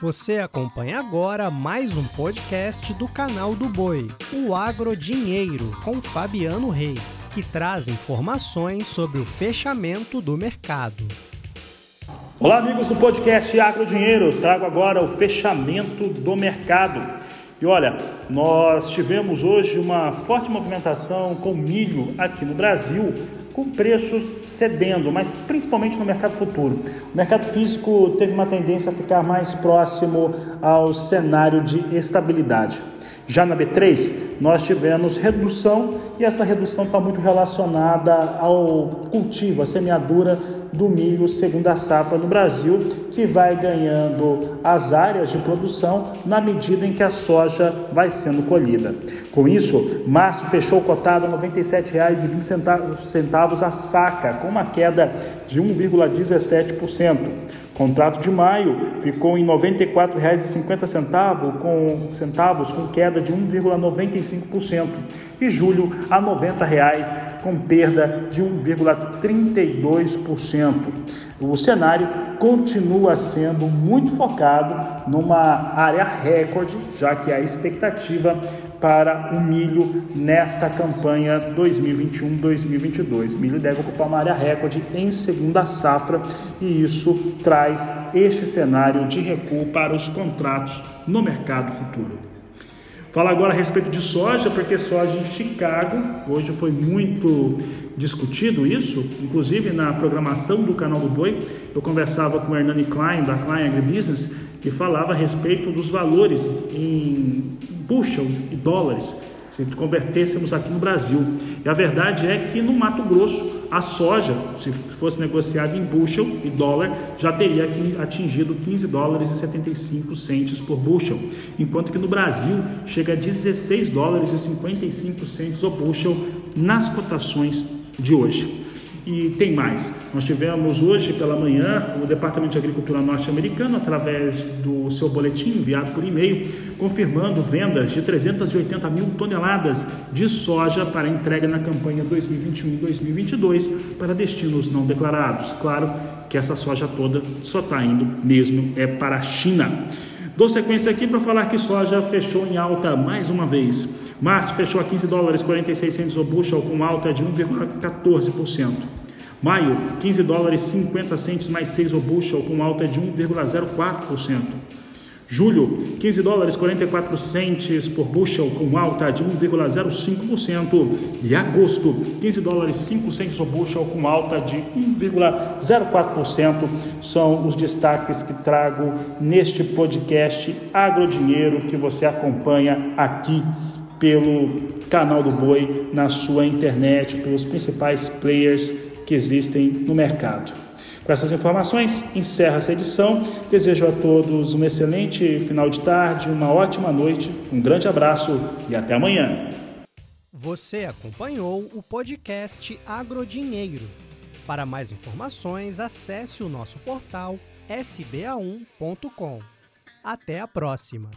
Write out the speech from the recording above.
Você acompanha agora mais um podcast do canal do Boi, o Agro Dinheiro, com Fabiano Reis, que traz informações sobre o fechamento do mercado. Olá, amigos do podcast Agro Dinheiro. Trago agora o fechamento do mercado. E olha, nós tivemos hoje uma forte movimentação com milho aqui no Brasil com preços cedendo, mas principalmente no mercado futuro. O mercado físico teve uma tendência a ficar mais próximo ao cenário de estabilidade. Já na B3, nós tivemos redução e essa redução está muito relacionada ao cultivo, a semeadura do milho segunda safra no Brasil, que vai ganhando as áreas de produção na medida em que a soja vai sendo colhida. Com isso, março fechou cotado a R$ 97,20 a saca, com uma queda de 1,17%. Contrato de maio ficou em R$ 94,50 com centavos com queda de 1,95% e julho a 90 reais com perda de 1,32%. O cenário continua sendo muito focado numa área recorde, já que a expectativa para o milho nesta campanha 2021-2022. Milho deve ocupar uma área recorde em segunda safra e isso traz este cenário de recuo para os contratos no mercado futuro. Fala agora a respeito de soja, porque soja em Chicago, hoje foi muito discutido isso, inclusive na programação do canal do Boi, eu conversava com o Hernani Klein, da Klein Agribusiness, que falava a respeito dos valores em bushel e dólares, se convertêssemos aqui no Brasil. E a verdade é que no Mato Grosso, a soja, se fosse negociada em bushel e dólar, já teria atingido 15 dólares e 75 centes por bushel, enquanto que no Brasil chega a 16 dólares e 55 centes o bushel nas cotações de hoje. E tem mais. Nós tivemos hoje pela manhã o Departamento de Agricultura norte-americano, através do seu boletim enviado por e-mail, confirmando vendas de 380 mil toneladas de soja para entrega na campanha 2021-2022 para destinos não declarados. Claro que essa soja toda só está indo mesmo é para a China. Dou sequência aqui para falar que soja fechou em alta mais uma vez. Março fechou a 15 dólares 46 centos o bushel com alta de 1,14%. Maio, 15 dólares 50 centos mais 6 o bushel com alta de 1,04%. Julho, 15 dólares 44 centes por bushel com alta de 1,05%. E agosto, 15 dólares 5 centes por bushel com alta de 1,04%. São os destaques que trago neste podcast Agrodinheiro que você acompanha aqui pelo canal do Boi, na sua internet, pelos principais players que existem no mercado. Com essas informações, encerra essa edição. Desejo a todos um excelente final de tarde, uma ótima noite, um grande abraço e até amanhã. Você acompanhou o podcast Agrodinheiro. Para mais informações, acesse o nosso portal sba1.com. Até a próxima!